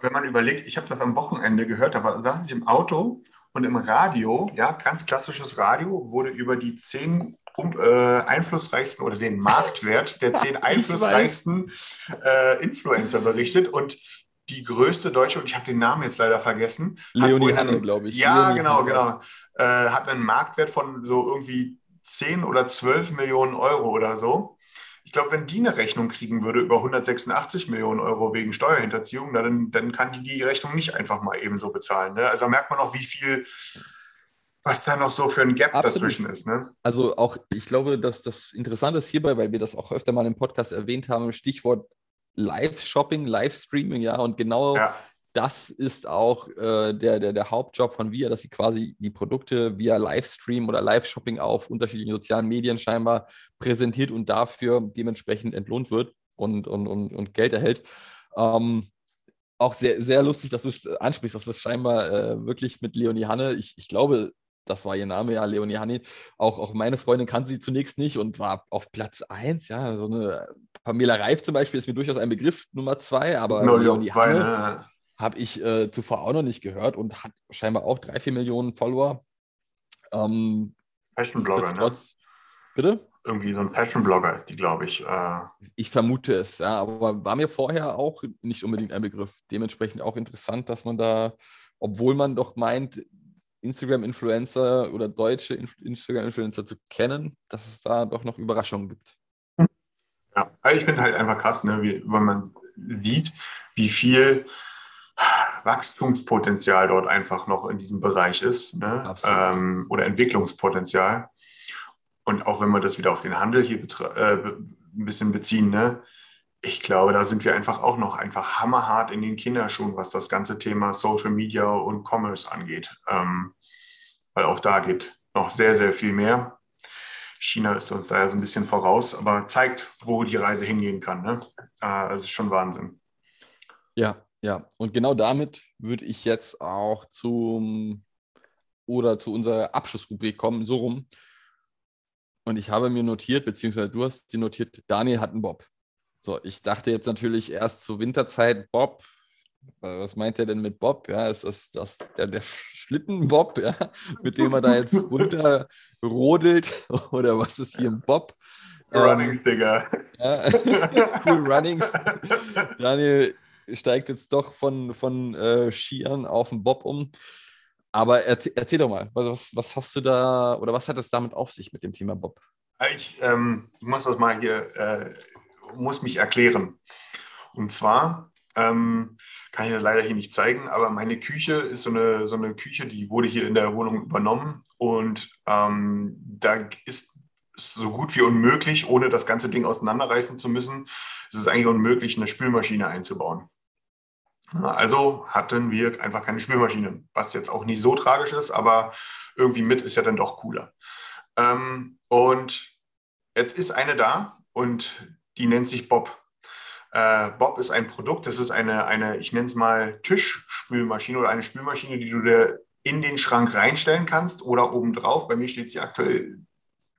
Wenn man überlegt, ich habe das am Wochenende gehört, da saß ich im Auto und im Radio, ja, ganz klassisches Radio, wurde über die zehn um, äh, einflussreichsten oder den Marktwert der zehn einflussreichsten äh, Influencer berichtet und die größte deutsche, und ich habe den Namen jetzt leider vergessen. Leonie Hanne, glaube ich. Ja, Leonie genau, Hanne. genau. Äh, hat einen Marktwert von so irgendwie 10 oder 12 Millionen Euro oder so. Ich glaube, wenn die eine Rechnung kriegen würde über 186 Millionen Euro wegen Steuerhinterziehung, dann, dann kann die die Rechnung nicht einfach mal ebenso bezahlen. Ne? Also merkt man auch, wie viel, was da noch so für ein Gap Absolut. dazwischen ist. Ne? Also auch, ich glaube, dass das Interessante ist hierbei, weil wir das auch öfter mal im Podcast erwähnt haben, Stichwort Live-Shopping, Livestreaming, ja, und genau Ja. das ist auch äh, der, der, der Hauptjob von VIA, dass sie quasi die Produkte via Livestream oder Live-Shopping auf unterschiedlichen sozialen Medien scheinbar präsentiert und dafür dementsprechend entlohnt wird und, und, und, und Geld erhält. Ähm, auch sehr, sehr lustig, dass du es ansprichst, dass das scheinbar äh, wirklich mit Leonie Hanne, ich, ich glaube, das war ihr Name, ja, Leonie Hanne. Auch, auch meine Freundin kannte sie zunächst nicht und war auf Platz 1, ja, so eine Pamela Reif zum Beispiel ist mir durchaus ein Begriff, Nummer zwei, aber Genau, Leonie Hanne ne? habe ich äh, zuvor auch noch nicht gehört und hat scheinbar auch drei, vier Millionen Follower. Ähm, Fashion-Blogger, ne? Bitte? Irgendwie so ein Fashion-Blogger, die glaube ich. Äh, Ich vermute es, ja, aber war mir vorher auch nicht unbedingt ein Begriff. Dementsprechend auch interessant, dass man da, obwohl man doch meint, Instagram-Influencer oder deutsche Inf- Instagram-Influencer zu kennen, dass es da doch noch Überraschungen gibt. Ja, also ich finde halt einfach krass, ne, wie, wenn man sieht, wie viel Wachstumspotenzial dort einfach noch in diesem Bereich ist ne? Ähm, oder Entwicklungspotenzial. Und auch wenn wir das wieder auf den Handel hier äh, ein bisschen beziehen, ne? Ich glaube, da sind wir einfach auch noch einfach hammerhart in den Kinderschuhen, was das ganze Thema Social Media und Commerce angeht. Ähm, weil auch da geht noch sehr, sehr viel mehr. China ist uns da ja so ein bisschen voraus, aber zeigt, wo die Reise hingehen kann. Ne? Äh, das ist schon Wahnsinn. Ja, ja. Und genau damit würde ich jetzt auch zum oder zu unserer Abschlussrubrik kommen, so rum. Und ich habe mir notiert, beziehungsweise du hast dir notiert, Daniel hat einen Bob. So, ich dachte jetzt natürlich erst zur Winterzeit, Bob. Was meint er denn mit Bob? Ja, ist das, das der, der Schlittenbob, ja, mit dem er da jetzt runterrodelt? Oder was ist hier ein Bob? Ähm, Running, Digga. ja, cool Runnings. Daniel steigt jetzt doch von, von äh, Skiern auf den Bob um. Aber erzähl, erzähl doch mal, was, was hast du da oder was hat es damit auf sich mit dem Thema Bob? Ich, ähm, ich muss das mal hier, äh, muss mich erklären. Und zwar ähm, kann ich das leider hier nicht zeigen, aber meine Küche ist so eine, so eine Küche, die wurde hier in der Wohnung übernommen und ähm, da ist so gut wie unmöglich, ohne das ganze Ding auseinanderreißen zu müssen, ist es eigentlich unmöglich, eine Spülmaschine einzubauen. Also hatten wir einfach keine Spülmaschine, was jetzt auch nicht so tragisch ist, aber irgendwie mit ist ja dann doch cooler. Ähm, und jetzt ist eine da und die nennt sich Bob. Äh, Bob ist ein Produkt, das ist eine, eine ich nenne es mal Tischspülmaschine oder eine Spülmaschine, die du dir in den Schrank reinstellen kannst oder obendrauf. Bei mir steht sie aktuell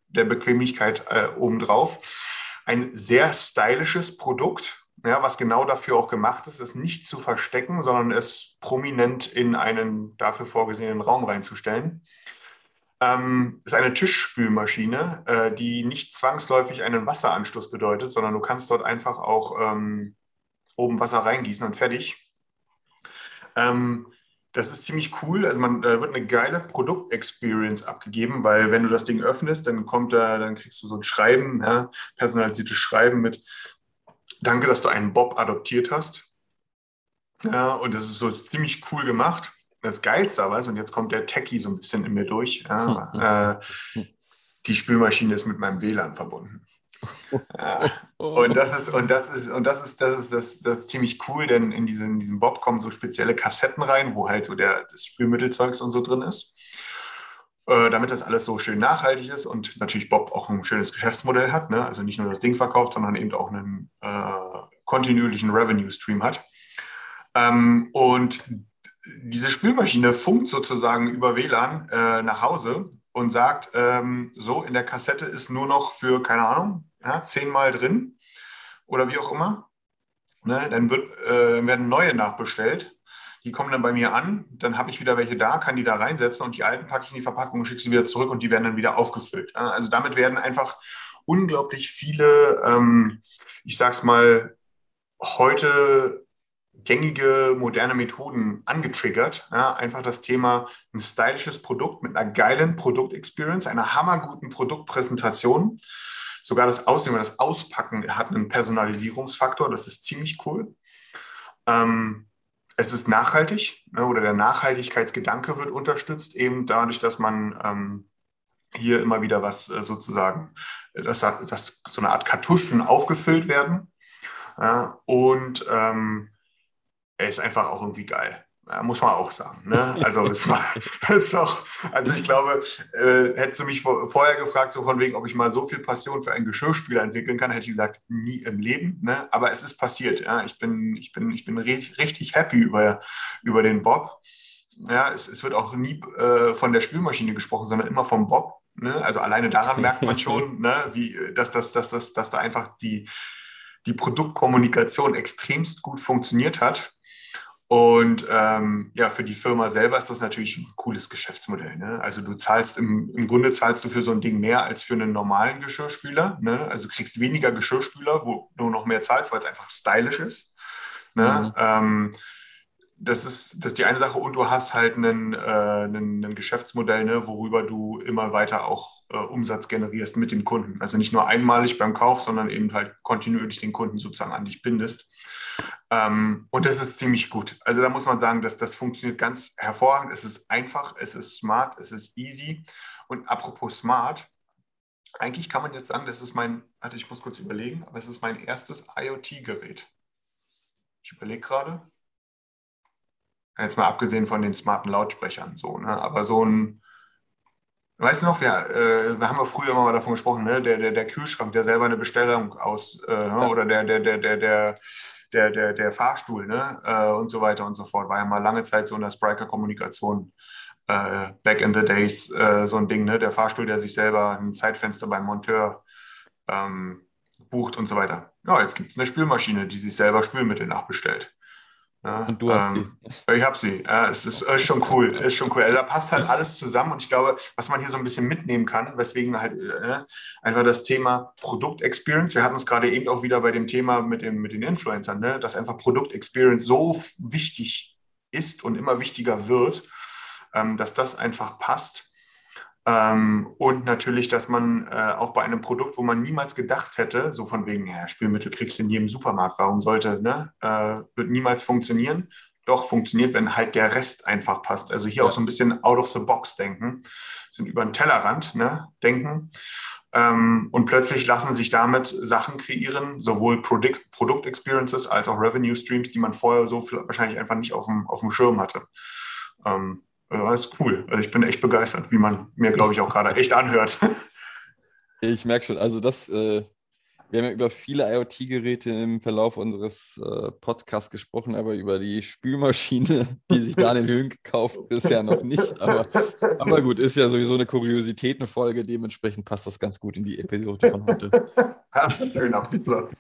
der Bequemlichkeit äh, obendrauf. Ein sehr stylisches Produkt, ja, was genau dafür auch gemacht ist, es nicht zu verstecken, sondern es prominent in einen dafür vorgesehenen Raum reinzustellen. Ähm, ist eine Tischspülmaschine, äh, die nicht zwangsläufig einen Wasseranschluss bedeutet, sondern du kannst dort einfach auch ähm, oben Wasser reingießen und fertig. Ähm, das ist ziemlich cool. Also man da wird eine geile Produktexperience abgegeben, weil wenn du das Ding öffnest, dann kommt da, dann kriegst du so ein Schreiben, ja, personalisiertes Schreiben mit Danke, dass du einen Bob adoptiert hast. Ja, und das ist so ziemlich cool gemacht. Das Geilste aber ist, und jetzt kommt der Techie so ein bisschen in mir durch, ja, äh, die Spülmaschine ist mit meinem WLAN verbunden. Ja, und das ist, und das ist, und das ist, das ist, das, das ist ziemlich cool, denn in diesen, in diesen Bob kommen so spezielle Kassetten rein, wo halt so der, das Spülmittelzeugs und so drin ist. Äh, damit das alles so schön nachhaltig ist und natürlich Bob auch ein schönes Geschäftsmodell hat. Ne? Also nicht nur das Ding verkauft, sondern eben auch einen äh, kontinuierlichen Revenue-Stream hat. Ähm, und diese Spülmaschine funkt sozusagen über WLAN äh, nach Hause und sagt, ähm, so in der Kassette ist nur noch für, keine Ahnung, ja, zehnmal drin oder wie auch immer. Ne? Dann wird, äh, werden neue nachbestellt. die kommen dann bei mir an, dann habe ich wieder welche da, kann die da reinsetzen und die alten packe ich in die Verpackung schicke sie wieder zurück und die werden dann wieder aufgefüllt. Also damit werden einfach unglaublich viele, ähm, ich sag's mal, heute gängige moderne Methoden angetriggert. Ja, einfach das Thema ein stylisches Produkt mit einer geilen Produktexperience, einer hammerguten Produktpräsentation. Sogar das Aussehen das Auspacken hat einen Personalisierungsfaktor, das ist ziemlich cool. Ähm, es ist nachhaltig ne, oder der Nachhaltigkeitsgedanke wird unterstützt, eben dadurch, dass man ähm, hier immer wieder was äh, sozusagen, dass, dass so eine Art Kartuschen aufgefüllt werden. Ja, und ähm, er ist einfach auch irgendwie geil. Ja, muss man auch sagen. Ne? Also, es war, ist auch, also ich glaube, äh, hättest du mich vor, vorher gefragt, so von wegen, ob ich mal so viel Passion für einen Geschirrspüler entwickeln kann, hätte ich gesagt, nie im Leben. Ne? Aber es ist passiert. Ja? Ich bin, ich bin, ich bin richtig, richtig happy über, über den Bob. Ja, es, es wird auch nie äh, von der Spülmaschine gesprochen, sondern immer vom Bob. Ne? Also alleine daran merkt man schon, ne? wie, dass, dass, dass, dass, dass da einfach die, die Produktkommunikation extremst gut funktioniert hat. Und ähm, ja, für die Firma selber ist das natürlich ein cooles Geschäftsmodell. Ne? Also du zahlst im, im Grunde zahlst du für so ein Ding mehr als für einen normalen Geschirrspüler. Ne? Also du kriegst weniger Geschirrspüler, wo du noch mehr zahlst, weil es einfach stylisch ist. Ne? Mhm. Ähm, das ist, das ist die eine Sache und du hast halt einen, äh, Geschäftsmodell, ne, worüber du immer weiter auch äh, Umsatz generierst mit dem Kunden. Also nicht nur einmalig beim Kauf, sondern eben halt kontinuierlich den Kunden sozusagen an dich bindest. Ähm, und das ist ziemlich gut. Also da muss man sagen, dass das funktioniert ganz hervorragend. Es ist einfach, es ist smart, es ist easy. Und apropos smart, eigentlich kann man jetzt sagen, das ist mein, also ich muss kurz überlegen, aber es ist mein erstes IoT-Gerät. Ich überlege gerade. Jetzt mal abgesehen von den smarten Lautsprechern, so, ne? aber so ein, weißt du noch, wir, äh, wir haben ja früher immer mal davon gesprochen, ne? der, der, der Kühlschrank, der selber eine Bestellung aus, äh, ja. oder der, der, der, der, der, der, der, der Fahrstuhl ne? Äh, und so weiter und so fort. War ja mal lange Zeit so in der Spriker-Kommunikation. Äh, back in the days äh, so ein Ding, ne? der Fahrstuhl, der sich selber ein Zeitfenster beim Monteur ähm, bucht und so weiter. Ja, jetzt gibt es eine Spülmaschine, die sich selber Spülmittel nachbestellt. Ja, und du hast ähm, sie. Ich habe sie. Ja, es ist, ist, schon cool. Ist schon cool. Also da passt halt alles zusammen und ich glaube, was man hier so ein bisschen mitnehmen kann, weswegen halt äh, einfach das Thema Produktexperience, wir hatten es gerade eben auch wieder bei dem Thema mit, dem, mit den Influencern, ne, dass einfach Produktexperience so wichtig ist und immer wichtiger wird, ähm, dass das einfach passt. Ähm, und natürlich, dass man äh, auch bei einem Produkt, wo man niemals gedacht hätte, so von wegen, ja, Spielmittel kriegst du in jedem Supermarkt, warum sollte, ne, äh, wird niemals funktionieren. Doch funktioniert, wenn halt der Rest einfach passt. Also hier ja. auch so ein bisschen out of the box denken, sind über den Tellerrand ne, denken. Ähm, und plötzlich lassen sich damit Sachen kreieren, sowohl Product, Product Experiences als auch Revenue Streams, die man vorher so wahrscheinlich einfach nicht auf dem, auf dem Schirm hatte. Ähm, also das ist cool. Also ich bin echt begeistert, wie man mir, glaube ich, auch gerade echt anhört. Ich merke schon, also das, äh, wir haben ja über viele IoT-Geräte im Verlauf unseres äh, Podcasts gesprochen, aber über die Spülmaschine, die sich Daniel Höhn gekauft, bisher noch nicht. Aber, aber gut, ist ja sowieso eine Kuriositätenfolge, dementsprechend passt das ganz gut in die Episode von heute. Schön abgeschlossen.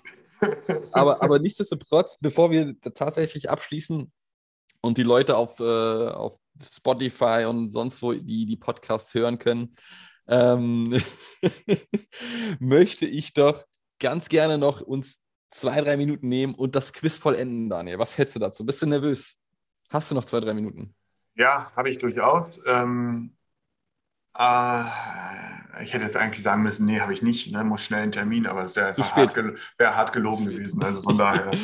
aber, aber nichtsdestotrotz, bevor wir tatsächlich abschließen, und die Leute auf, äh, auf Spotify und sonst wo die, die Podcasts hören können, ähm, möchte ich doch ganz gerne noch uns zwei, drei Minuten nehmen und das Quiz vollenden, Daniel. Was hältst du dazu? Bist du nervös? Hast du noch zwei, drei Minuten? Ja, habe ich durchaus. Ähm, äh, ich hätte jetzt eigentlich sagen müssen, nee, habe ich nicht. Ne? Muss schnell einen Termin, aber es wäre hart, wär hart gelogen gewesen. Also von daher.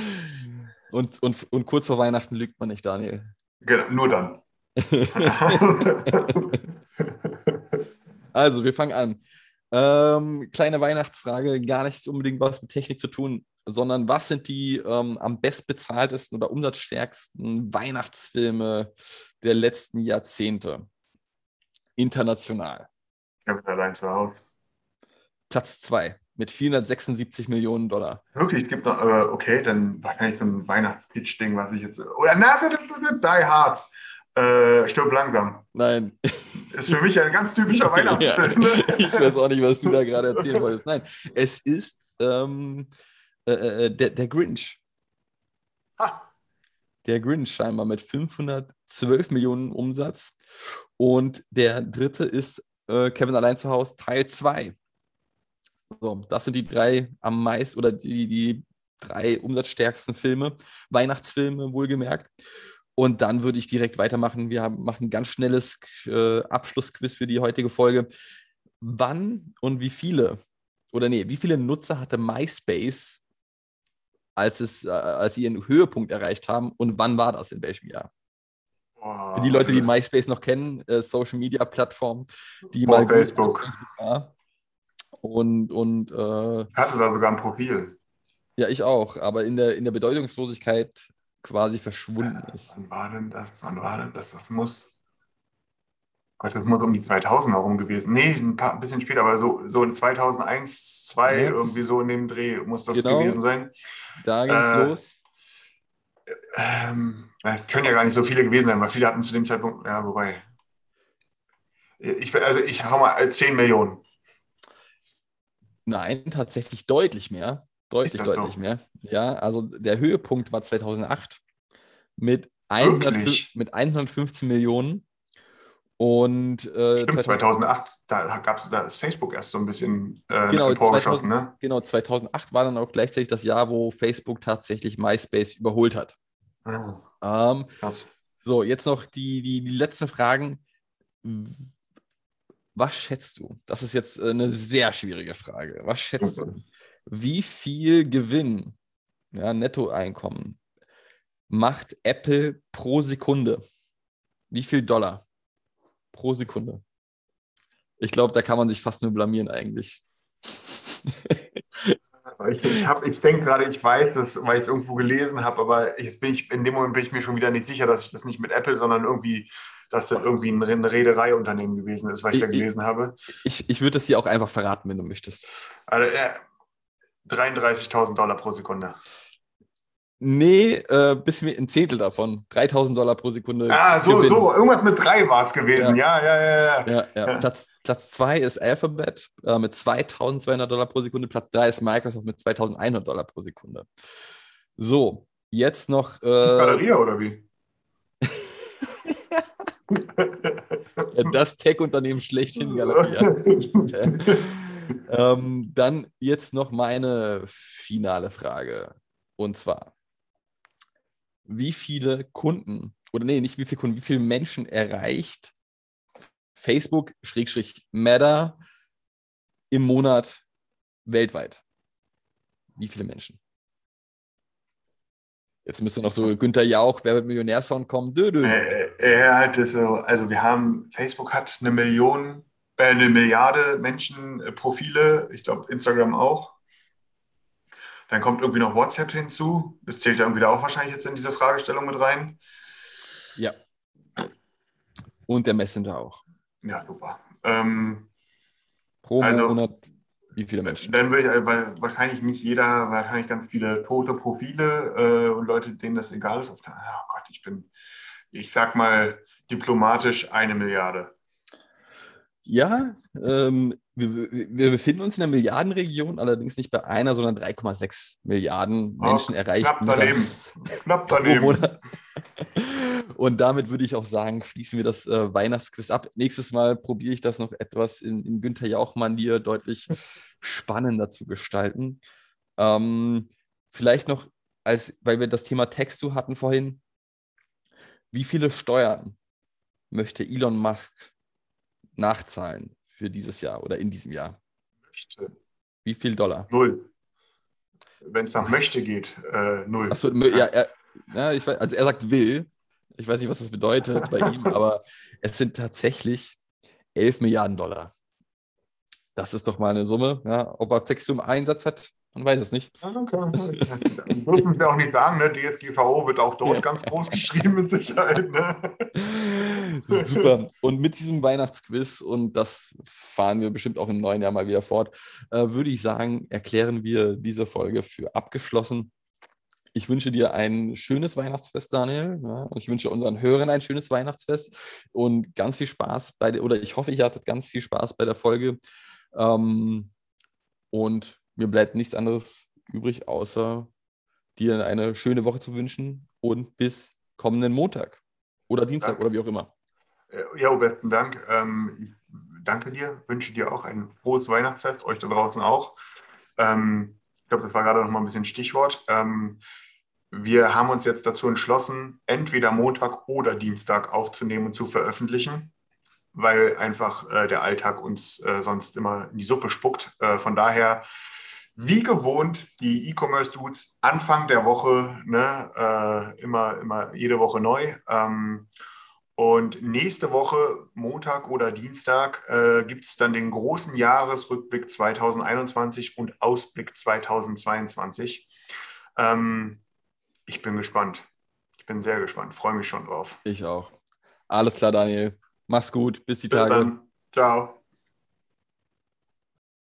Und, und, und kurz vor Weihnachten lügt man nicht, Daniel. Genau, nur dann. also, wir fangen an. Ähm, kleine Weihnachtsfrage, gar nicht unbedingt was mit Technik zu tun, sondern was sind die ähm, am bestbezahltesten oder umsatzstärksten Weihnachtsfilme der letzten Jahrzehnte? International. Ich habe allein zu Hause. Platz 2 mit 476 Millionen Dollar. Wirklich, es gibt noch, äh, okay, dann wahrscheinlich so ein Weihnachtspitch-Ding, was ich jetzt. Oder na, Die Hard. Äh, stirb langsam. Nein. Ist für mich ein ganz typischer Weihnachtsfilm. ja, ich weiß auch nicht, was du da gerade erzählen wolltest. Nein, es ist ähm, äh, äh, der, der Grinch. Ha. der Grinch scheinbar mit 512 Millionen Umsatz. Und der dritte ist äh, Kevin allein zu Hause Teil 2. So, das sind die drei am meisten oder die, die drei umsatzstärksten Filme, Weihnachtsfilme wohlgemerkt. Und dann würde ich direkt weitermachen. Wir haben, machen ein ganz schnelles äh, Abschlussquiz für die heutige Folge. Wann und wie viele, oder nee, wie viele Nutzer hatte MySpace, als, es, äh, als sie ihren Höhepunkt erreicht haben? Und wann war das? In welchem Jahr? Für die Leute, die MySpace noch kennen, äh, Social Media Plattform, die Vor mal Facebook. Facebook war. Und, und äh, Ich hatte da sogar ein Profil. ja, ich auch, aber in der, in der Bedeutungslosigkeit quasi verschwunden ist. Wann war denn das? Wann war denn das? Das muss. Gott, das muss um die 2000 herum gewesen. Nee, ein, paar, ein bisschen später, aber so, so in 2001, 2002, Ja, irgendwie so in dem Dreh muss das Genau. gewesen sein. Da ging's Äh, los. Ähm, es können ja gar nicht so viele gewesen sein, weil viele hatten zu dem Zeitpunkt, ja, wobei. Ich, also ich hau mal 10 Millionen. Nein, tatsächlich deutlich mehr. Deutlich, das so? deutlich mehr. Ja, also der Höhepunkt war 2008 mit, 100, Wirklich? mit 115 Millionen. Und äh, Stimmt, 2000 2008, da, gab, da ist Facebook erst so ein bisschen äh, Genau, emporgeschossen, ne? genau, 2008 war dann auch gleichzeitig das Jahr, wo Facebook tatsächlich MySpace überholt hat. Ah, Ähm, so, jetzt noch die, die, die letzten Fragen. Was schätzt du? Das ist jetzt äh, eine sehr schwierige Frage. Was schätzt du? Wie viel Gewinn, ja, Nettoeinkommen, macht Apple pro Sekunde? Wie viel Dollar pro Sekunde? Ich glaube, da kann man sich fast nur blamieren eigentlich. Ich, ich, hab- ich denke gerade, ich weiß es, weil ich es irgendwo gelesen habe, aber ich, in dem Moment bin ich mir schon wieder nicht sicher, dass ich das nicht mit Apple, sondern irgendwie, dass das irgendwie ein Reedereiunternehmen gewesen ist, was ich da Ich- ich- gelesen habe. Ich, ich würde das hier auch einfach verraten, wenn du möchtest. Also, äh, 33.000 Dollar pro Sekunde. Nee, äh, bis mir ein Zehntel davon. 3000 Dollar pro Sekunde. Ah, so, Gewinn. so, irgendwas mit drei war es gewesen. Ja, ja, ja, ja. Ja, ja. Ja. Platz, Platz zwei ist Alphabet äh, mit 2200 Dollar pro Sekunde. Platz drei ist Microsoft mit 2100 Dollar pro Sekunde. So, jetzt noch. Äh, Galeria oder wie? ja, das Tech-Unternehmen schlechthin Galeria. ähm, dann jetzt noch meine finale Frage. Und zwar, wie viele Kunden, oder nee, nicht wie viele Kunden, wie viele Menschen erreicht Facebook, Schrägstrich Meta im Monat weltweit? Wie viele Menschen? Jetzt müsste noch so Günther Jauch, wer wird Millionär-Sound kommen? Dö, dö, dö. Äh, er hatte so, also wir haben, Facebook hat eine Million, äh, eine Milliarde Menschen äh, Profile, ich glaube Instagram auch. Dann kommt irgendwie noch WhatsApp hinzu. Das zählt ja irgendwie da auch wahrscheinlich jetzt in diese Fragestellung mit rein. Ja. Und der Messenger auch. Ja, super. Ähm, Pro Also- Monat, wie viele Menschen? dann würde ich, äh, weil wahrscheinlich nicht jeder, wahrscheinlich ganz viele tote Profile äh, und Leute, denen das egal ist. Auf der, oh Gott, ich bin, ich sag mal diplomatisch eine Milliarde. Ja, ähm, wir, wir befinden uns in der Milliardenregion, allerdings nicht bei einer, sondern 3,6 Milliarden Menschen Oh, erreicht Knapp daneben. Knapp daneben. Und damit würde ich auch sagen, schließen wir das äh, Weihnachtsquiz ab. Nächstes Mal probiere ich das noch etwas in, in Günther Jauch-Manier deutlich spannender zu gestalten. Ähm, vielleicht noch, als, weil wir das Thema Textu hatten vorhin, wie viele Steuern möchte Elon Musk nachzahlen für dieses Jahr oder in diesem Jahr? Möchte. Wie viel Dollar? Null. Wenn es nach möchte geht, äh, null. Achso, ja, er, ja, ich weiß, also er sagt will. Ich weiß nicht, was das bedeutet bei ihm, aber es sind tatsächlich 11 Milliarden Dollar. Das ist doch mal eine Summe. Ja, ob er Textum Einsatz hat, man weiß es nicht. Ja, okay. Das dürfen wir auch nicht sagen, ne? DSGVO wird auch dort Ja. ganz groß geschrieben mit Sicherheit. Ne? Super. Und mit diesem Weihnachtsquiz, und das fahren wir bestimmt auch im neuen Jahr mal wieder fort, äh, würde ich sagen, erklären wir diese Folge für abgeschlossen. Ich wünsche dir ein schönes Weihnachtsfest, Daniel. Ja, und ich wünsche unseren Hörern ein schönes Weihnachtsfest und ganz viel Spaß bei der, oder ich hoffe, ihr hattet ganz viel Spaß bei der Folge. Ähm, und mir bleibt nichts anderes übrig, außer dir eine schöne Woche zu wünschen und bis kommenden Montag oder Dienstag Danke. oder wie auch immer. Äh, Ja, besten Dank. Ähm, ich danke dir, wünsche dir auch ein frohes Weihnachtsfest, euch da draußen auch. Ähm, glaube, das war gerade noch mal ein bisschen Stichwort. Ähm, wir haben uns jetzt dazu entschlossen, entweder Montag oder Dienstag aufzunehmen und zu veröffentlichen, weil einfach äh, der Alltag uns äh, sonst immer in die Suppe spuckt. Äh, von daher, wie gewohnt, die E-Commerce-Dudes Anfang der Woche, ne, äh, immer, immer jede Woche neu. Ähm, und nächste Woche, Montag oder Dienstag, äh, gibt es dann den großen Jahresrückblick 2021 und Ausblick 2022. Ähm, ich bin gespannt. Ich bin sehr gespannt. Freue mich schon drauf. Ich auch. Alles klar, Daniel. Mach's gut. Bis die Bis Tage. dann. Ciao.